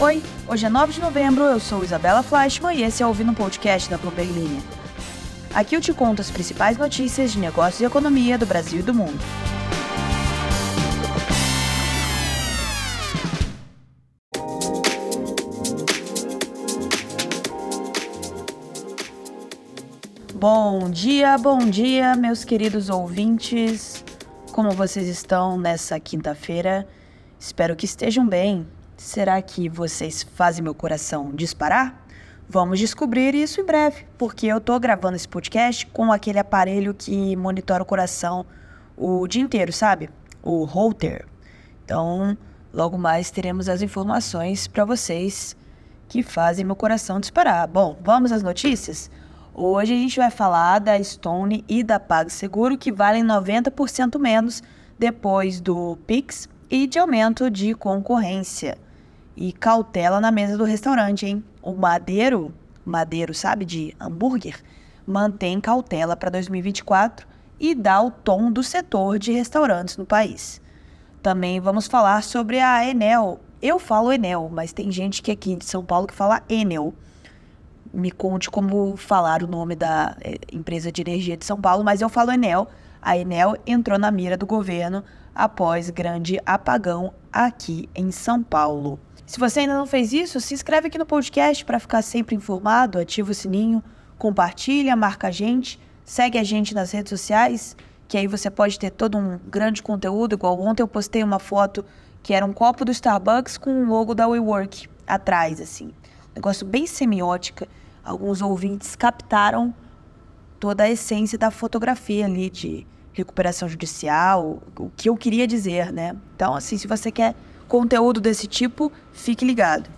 Oi, hoje é 9 de novembro, eu sou Isabela Fleischmann e esse é o Ouvindo Podcast da Bloomberg Linha. Aqui eu te conto as principais notícias de negócios e economia do Brasil e do mundo. Bom dia, bom dia, meus queridos ouvintes. Como vocês estão nessa quinta-feira? Espero que estejam bem. Será que vocês fazem meu coração disparar? Vamos descobrir isso em breve, porque eu tô gravando esse podcast com aquele aparelho que monitora o coração o dia inteiro, sabe? O Holter. Então, logo mais teremos as informações para vocês que fazem meu coração disparar. Bom, vamos às notícias? Hoje a gente vai falar da Stone e da PagSeguro que valem 90% menos depois do Pix e de aumento de concorrência. E cautela na mesa do restaurante, hein? O Madeiro, Madeiro, sabe, de hambúrguer, mantém cautela para 2024 e dá o tom do setor de restaurantes no país. Também vamos falar sobre a Enel. Eu falo Enel, mas tem gente que aqui de São Paulo que fala Enel. Me conte como falar o nome da é, empresa de energia de São Paulo, mas eu falo Enel. A Enel entrou na mira do governo após grande apagão aqui em São Paulo. Se você ainda não fez isso, se inscreve aqui no podcast para ficar sempre informado, ativa o sininho, compartilha, marca a gente, segue a gente nas redes sociais, que aí você pode ter todo um grande conteúdo. Igual ontem eu postei uma foto que era um copo do Starbucks com o logo da WeWork atrás, assim. Negócio bem semiótica. Alguns ouvintes captaram toda a essência da fotografia ali de recuperação judicial, o que eu queria dizer, né? Então, assim, se você quer conteúdo desse tipo, fique ligado.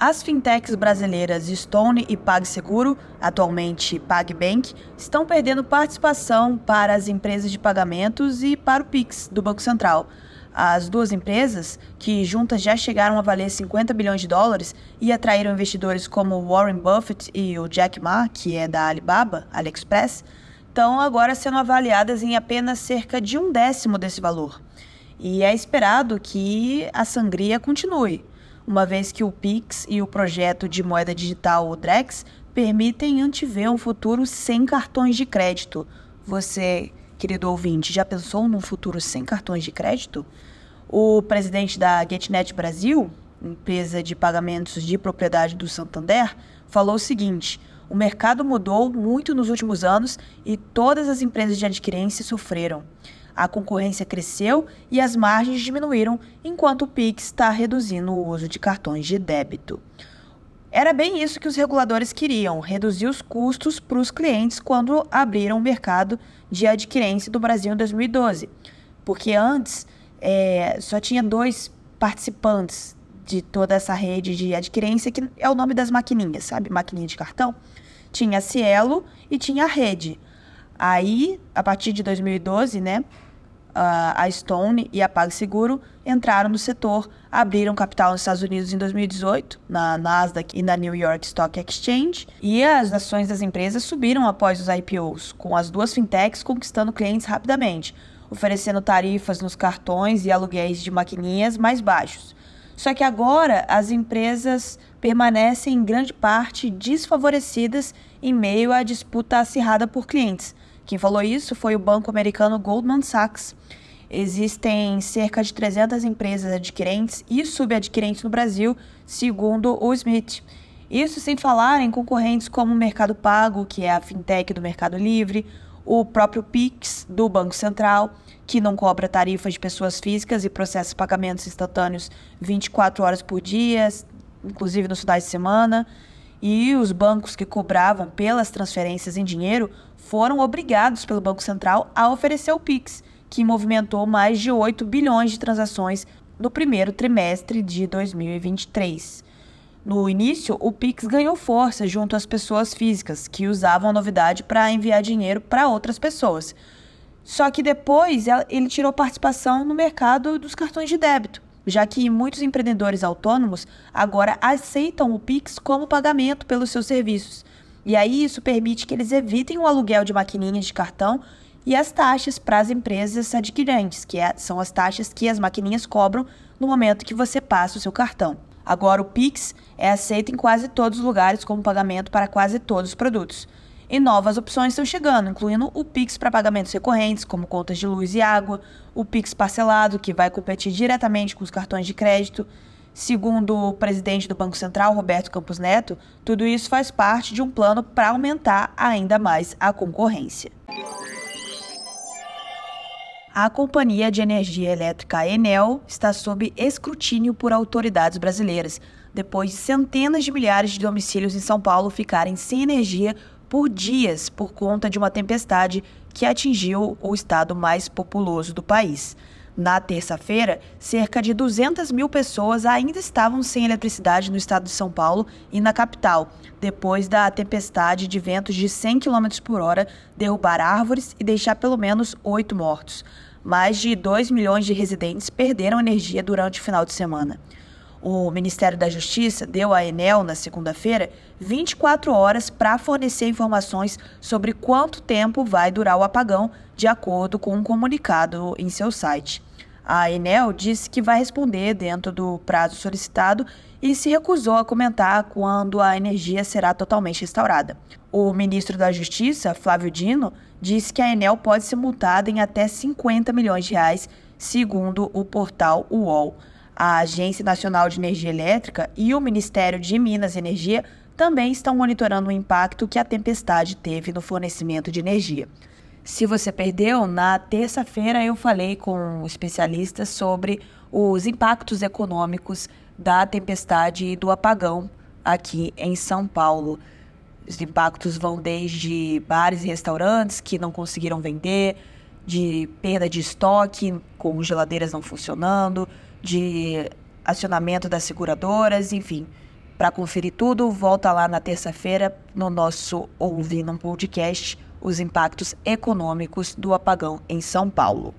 As fintechs brasileiras Stone e PagSeguro, atualmente PagBank, estão perdendo participação para as empresas de pagamentos e para o Pix do Banco Central. As duas empresas, que juntas já chegaram a valer 50 bilhões de dólares e atraíram investidores como Warren Buffett e o Jack Ma, que é da Alibaba, AliExpress, estão agora sendo avaliadas em apenas cerca de um décimo desse valor. E é esperado que a sangria continue, uma vez que o Pix e o projeto de moeda digital, o Drex, permitem antever um futuro sem cartões de crédito. Você, querido ouvinte, já pensou num futuro sem cartões de crédito? O presidente da GetNet Brasil, empresa de pagamentos de propriedade do Santander, falou o seguinte: o mercado mudou muito nos últimos anos e todas as empresas de adquirência sofreram. A concorrência cresceu e as margens diminuíram, enquanto o Pix está reduzindo o uso de cartões de débito. Era bem isso que os reguladores queriam: reduzir os custos para os clientes quando abriram o mercado de adquirência do Brasil em 2012. Porque antes é, só tinha dois participantes de toda essa rede de adquirência, que é o nome das maquininhas, sabe? Maquininha de cartão. Tinha a Cielo e tinha a Rede. Aí, a partir de 2012, né, a Stone e a PagSeguro entraram no setor, abriram capital nos Estados Unidos em 2018, na Nasdaq e na New York Stock Exchange, e as ações das empresas subiram após os IPOs, com as duas fintechs conquistando clientes rapidamente, oferecendo tarifas nos cartões e aluguéis de maquininhas mais baixos. Só que agora as empresas permanecem em grande parte desfavorecidas em meio à disputa acirrada por clientes. Quem falou isso foi o banco americano Goldman Sachs. Existem cerca de 300 empresas adquirentes e subadquirentes no Brasil, segundo o Smith. Isso sem falar em concorrentes como o Mercado Pago, que é a fintech do Mercado Livre, o próprio Pix do Banco Central, que não cobra tarifas de pessoas físicas e processa pagamentos instantâneos 24 horas por dia, inclusive nos finais de semana. E os bancos que cobravam pelas transferências em dinheiro foram obrigados pelo Banco Central a oferecer o Pix, que movimentou mais de 8 bilhões de transações no primeiro trimestre de 2023. No início, o Pix ganhou força junto às pessoas físicas, que usavam a novidade para enviar dinheiro para outras pessoas. Só que depois ele tirou participação no mercado dos cartões de débito, já que muitos empreendedores autônomos agora aceitam o Pix como pagamento pelos seus serviços. E aí isso permite que eles evitem o aluguel de maquininhas de cartão e as taxas para as empresas adquirentes, que é, são as taxas que as maquininhas cobram no momento que você passa o seu cartão. Agora, o Pix é aceito em quase todos os lugares como pagamento para quase todos os produtos. E novas opções estão chegando, incluindo o Pix para pagamentos recorrentes, como contas de luz e água, o Pix parcelado, que vai competir diretamente com os cartões de crédito. Segundo o presidente do Banco Central, Roberto Campos Neto, tudo isso faz parte de um plano para aumentar ainda mais a concorrência. A Companhia de Energia Elétrica Enel está sob escrutínio por autoridades brasileiras, depois de centenas de milhares de domicílios em São Paulo ficarem sem energia por dias por conta de uma tempestade que atingiu o estado mais populoso do país. Na terça-feira, cerca de 200 mil pessoas ainda estavam sem eletricidade no estado de São Paulo e na capital, depois da tempestade de ventos de 100 km por hora derrubar árvores e deixar pelo menos oito mortos. Mais de 2 milhões de residentes perderam energia durante o final de semana. O Ministério da Justiça deu à Enel, na segunda-feira, 24 horas para fornecer informações sobre quanto tempo vai durar o apagão, de acordo com um comunicado em seu site. A Enel disse que vai responder dentro do prazo solicitado e se recusou a comentar quando a energia será totalmente restaurada. O ministro da Justiça, Flávio Dino, disse que a Enel pode ser multada em até 50 milhões de reais, segundo o portal UOL a Agência Nacional de Energia Elétrica e o Ministério de Minas e Energia também estão monitorando o impacto que a tempestade teve no fornecimento de energia. Se você perdeu, na terça-feira eu falei com especialistas sobre os impactos econômicos da tempestade e do apagão aqui em São Paulo. Os impactos vão desde bares e restaurantes que não conseguiram vender, de perda de estoque, com geladeiras não funcionando, de acionamento das seguradoras, enfim. Para conferir tudo, volta lá na terça-feira no nosso Ouvindo um Podcast, os impactos econômicos do apagão em São Paulo.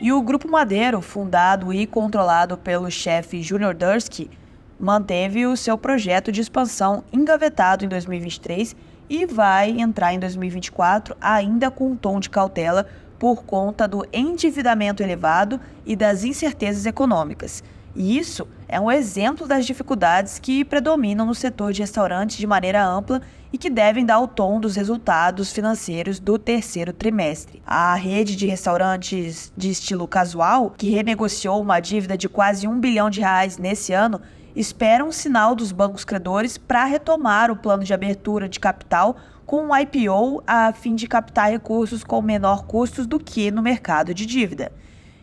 E o Grupo Madeiro, fundado e controlado pelo chefe Junior Dursky, manteve o seu projeto de expansão engavetado em 2023 e vai entrar em 2024 ainda com um tom de cautela por conta do endividamento elevado e das incertezas econômicas. E isso é um exemplo das dificuldades que predominam no setor de restaurantes de maneira ampla e que devem dar o tom dos resultados financeiros do terceiro trimestre. A rede de restaurantes de estilo casual, que renegociou uma dívida de quase um bilhão de reais nesse ano, espera um sinal dos bancos credores para retomar o plano de abertura de capital com um IPO a fim de captar recursos com menor custos do que no mercado de dívida.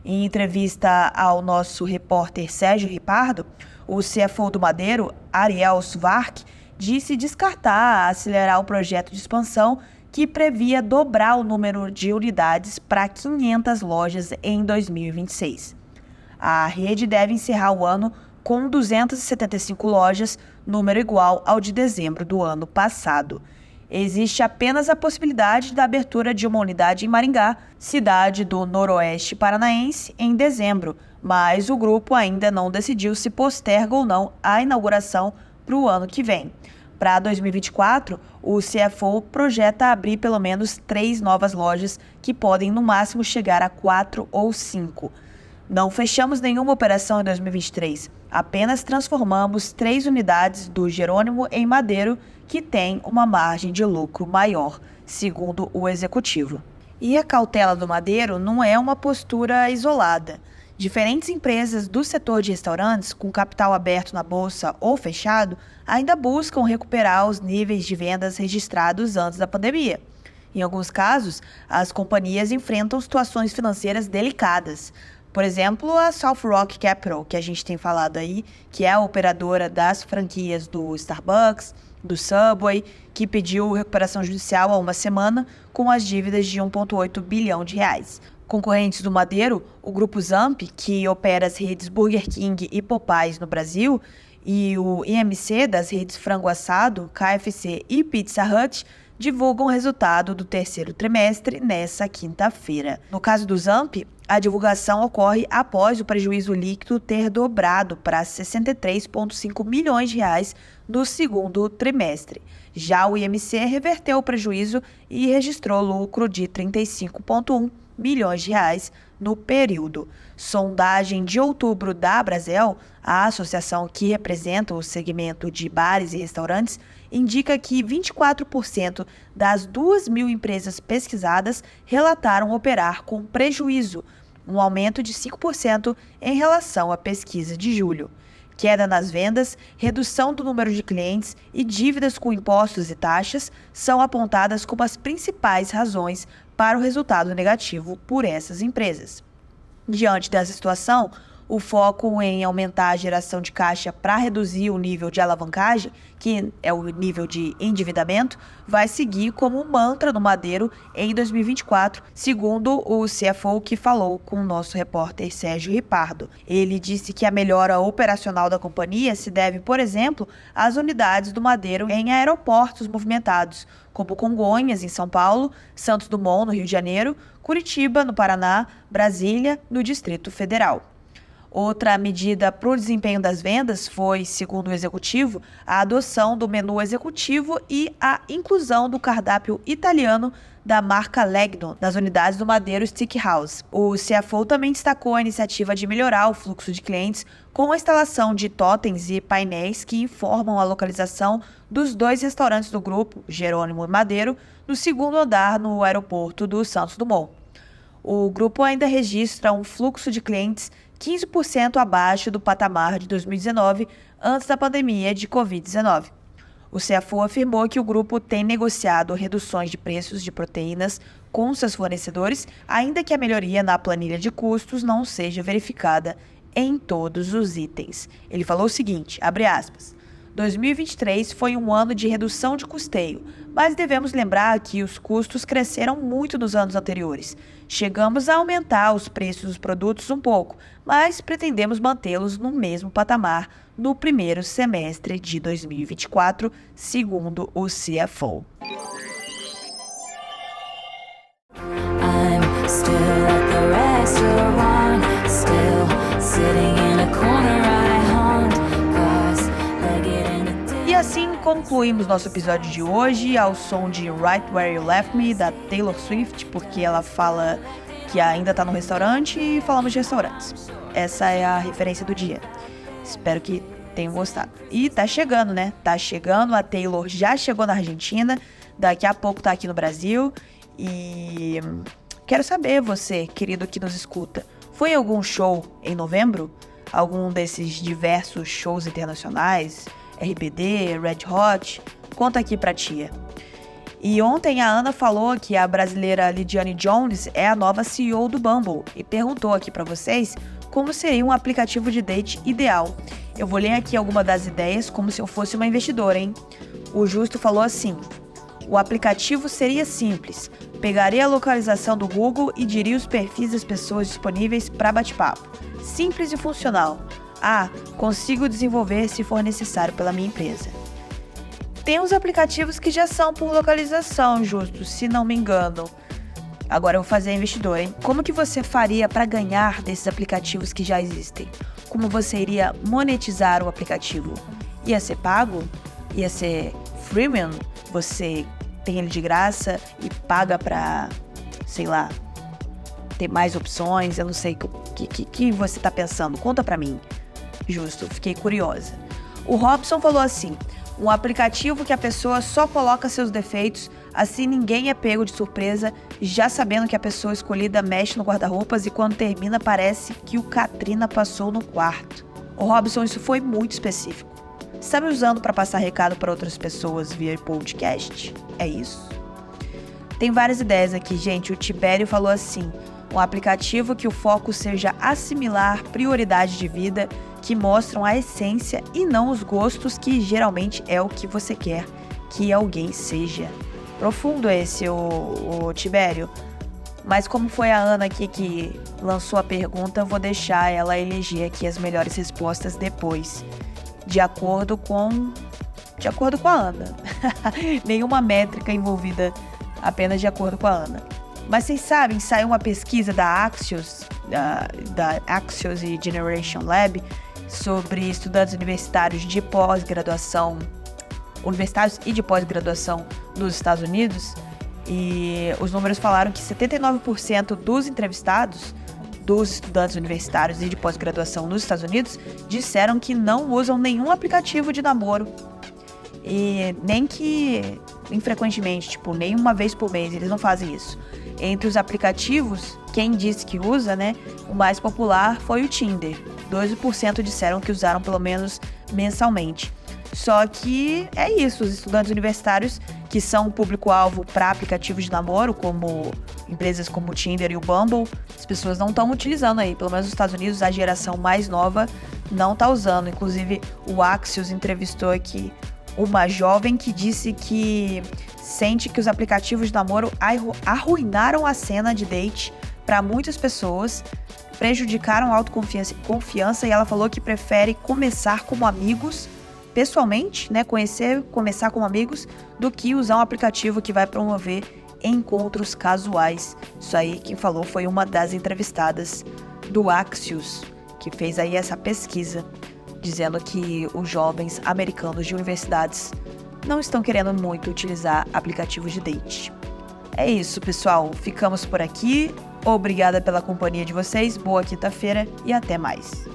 Em entrevista ao nosso repórter Sérgio Ripardo, o CFO do Madeiro, Ariel Disse descartar acelerar o projeto de expansão que previa dobrar o número de unidades para 500 lojas em 2026. A rede deve encerrar o ano com 275 lojas, número igual ao de dezembro do ano passado. Existe apenas a possibilidade da abertura de uma unidade em Maringá, cidade do Noroeste Paranaense, em dezembro, mas o grupo ainda não decidiu se posterga ou não a inauguração para o ano que vem. Para 2024, o CFO projeta abrir pelo menos três novas lojas, que podem no máximo chegar a quatro ou cinco. Não fechamos nenhuma operação em 2023, apenas transformamos três unidades do Jerônimo em Madeiro que tem uma margem de lucro maior, segundo o executivo. E a cautela do Madeiro não é uma postura isolada. Diferentes empresas do setor de restaurantes, com capital aberto na bolsa ou fechado, ainda buscam recuperar os níveis de vendas registrados antes da pandemia. Em alguns casos, as companhias enfrentam situações financeiras delicadas. Por exemplo, a South Rock Capital, que a gente tem falado aí, que é a operadora das franquias do Starbucks, do Subway, que pediu recuperação judicial há uma semana com as dívidas de 1,8 bilhão de reais. Concorrentes do Madeiro, o grupo Zamp, que opera as redes Burger King e Popeyes no Brasil, e o IMC das redes Frango Assado, KFC e Pizza Hut, divulgam o resultado do terceiro trimestre nesta quinta-feira. No caso do Zamp, a divulgação ocorre após o prejuízo líquido ter dobrado para 63,5 milhões de reais no segundo trimestre. Já o IMC reverteu o prejuízo e registrou lucro de 35,1 milhões de reais no período. Sondagem de outubro da Brasel, a associação que representa o segmento de bares e restaurantes, indica que 24% das 2 mil empresas pesquisadas relataram operar com prejuízo, um aumento de 5% em relação à pesquisa de julho. Queda nas vendas, redução do número de clientes e dívidas com impostos e taxas são apontadas como as principais razões para o resultado negativo por essas empresas. Diante dessa situação, o foco em aumentar a geração de caixa para reduzir o nível de alavancagem, que é o nível de endividamento, vai seguir como um mantra no Madeiro em 2024, segundo o CFO que falou com o nosso repórter Sérgio Ripardo. Ele disse que a melhora operacional da companhia se deve, por exemplo, às unidades do Madeiro em aeroportos movimentados, como Congonhas, em São Paulo, Santos Dumont, no Rio de Janeiro, Curitiba, no Paraná, Brasília, no Distrito Federal. Outra medida para o desempenho das vendas foi, segundo o executivo, a adoção do menu executivo e a inclusão do cardápio italiano da marca Legno nas unidades do Madeiro Stick House. O CFO também destacou a iniciativa de melhorar o fluxo de clientes com a instalação de totens e painéis que informam a localização dos dois restaurantes do grupo, Jerônimo e Madeiro, no segundo andar no aeroporto do Santos Dumont. O grupo ainda registra um fluxo de clientes 15% abaixo do patamar de 2019, antes da pandemia de Covid-19. O CFO afirmou que o grupo tem negociado reduções de preços de proteínas com seus fornecedores, ainda que a melhoria na planilha de custos não seja verificada em todos os itens. Ele falou o seguinte, abre aspas, 2023 foi um ano de redução de custeio, mas devemos lembrar que os custos cresceram muito nos anos anteriores. Chegamos a aumentar os preços dos produtos um pouco, mas pretendemos mantê-los no mesmo patamar no primeiro semestre de 2024, segundo o CFO. Still sitting in a corner concluímos nosso episódio de hoje ao som de Right Where You Left Me da Taylor Swift, porque ela fala que ainda tá no restaurante e falamos de restaurantes. Essa é a referência do dia. Espero que tenham gostado. E tá chegando, né? Tá chegando, a Taylor já chegou na Argentina, daqui a pouco tá aqui no Brasil e quero saber você, querido que nos escuta, foi algum show em novembro? Algum desses diversos shows internacionais? RBD, Red Hot? Conta aqui pra tia. E ontem a Ana falou que a brasileira Lidiane Jones é a nova CEO do Bumble e perguntou aqui para vocês como seria um aplicativo de date ideal. Eu vou ler aqui alguma das ideias como se eu fosse uma investidora, hein? O Justo falou assim: o aplicativo seria simples. Pegaria a localização do Google e diria os perfis das pessoas disponíveis para bate-papo. Simples e funcional. Ah, consigo desenvolver se for necessário pela minha empresa. Tem uns aplicativos que já são por localização, justo, se não me engano. Agora eu vou fazer investidor, hein? Como que você faria para ganhar desses aplicativos que já existem? Como você iria monetizar o aplicativo? Ia ser pago? Ia ser freemium? Você tem ele de graça e paga para, sei lá, ter mais opções? Eu não sei o que, que, que você está pensando. Conta para mim. Justo, fiquei curiosa. O Robson falou assim: um aplicativo que a pessoa só coloca seus defeitos, assim ninguém é pego de surpresa, já sabendo que a pessoa escolhida mexe no guarda-roupas e quando termina parece que o Katrina passou no quarto. O Robson, isso foi muito específico. Está me usando para passar recado para outras pessoas via podcast? É isso? Tem várias ideias aqui, gente. O Tibério falou assim: um aplicativo que o foco seja assimilar prioridade de vida que mostram a essência e não os gostos, que geralmente é o que você quer que alguém seja. Profundo esse, o, o Tibério. Mas como foi a Ana aqui que lançou a pergunta, eu vou deixar ela eleger aqui as melhores respostas depois, de acordo com de acordo com a Ana. Nenhuma métrica envolvida, apenas de acordo com a Ana. Mas vocês sabem, saiu uma pesquisa da Axios, da, da Axios e Generation Lab, sobre estudantes universitários de pós-graduação, universitários e de pós-graduação nos Estados Unidos. E os números falaram que 79% dos entrevistados, dos estudantes universitários e de pós-graduação nos Estados Unidos, disseram que não usam nenhum aplicativo de namoro. E nem que infrequentemente, tipo, nem uma vez por mês, eles não fazem isso. Entre os aplicativos, quem disse que usa, né? O mais popular foi o Tinder. 12% disseram que usaram pelo menos mensalmente. Só que é isso, os estudantes universitários que são o público-alvo para aplicativos de namoro, como empresas como o Tinder e o Bumble, as pessoas não estão utilizando aí. Pelo menos nos Estados Unidos, a geração mais nova não está usando. Inclusive, o Axios entrevistou aqui uma jovem que disse que sente que os aplicativos de namoro arruinaram a cena de date para muitas pessoas, prejudicaram a autoconfiança confiança, e ela falou que prefere começar como amigos pessoalmente, né, conhecer, começar como amigos, do que usar um aplicativo que vai promover encontros casuais. Isso aí quem falou foi uma das entrevistadas do Axios, que fez aí essa pesquisa dizendo que os jovens americanos de universidades não estão querendo muito utilizar aplicativos de date. É isso, pessoal. Ficamos por aqui. Obrigada pela companhia de vocês. Boa quinta-feira e até mais.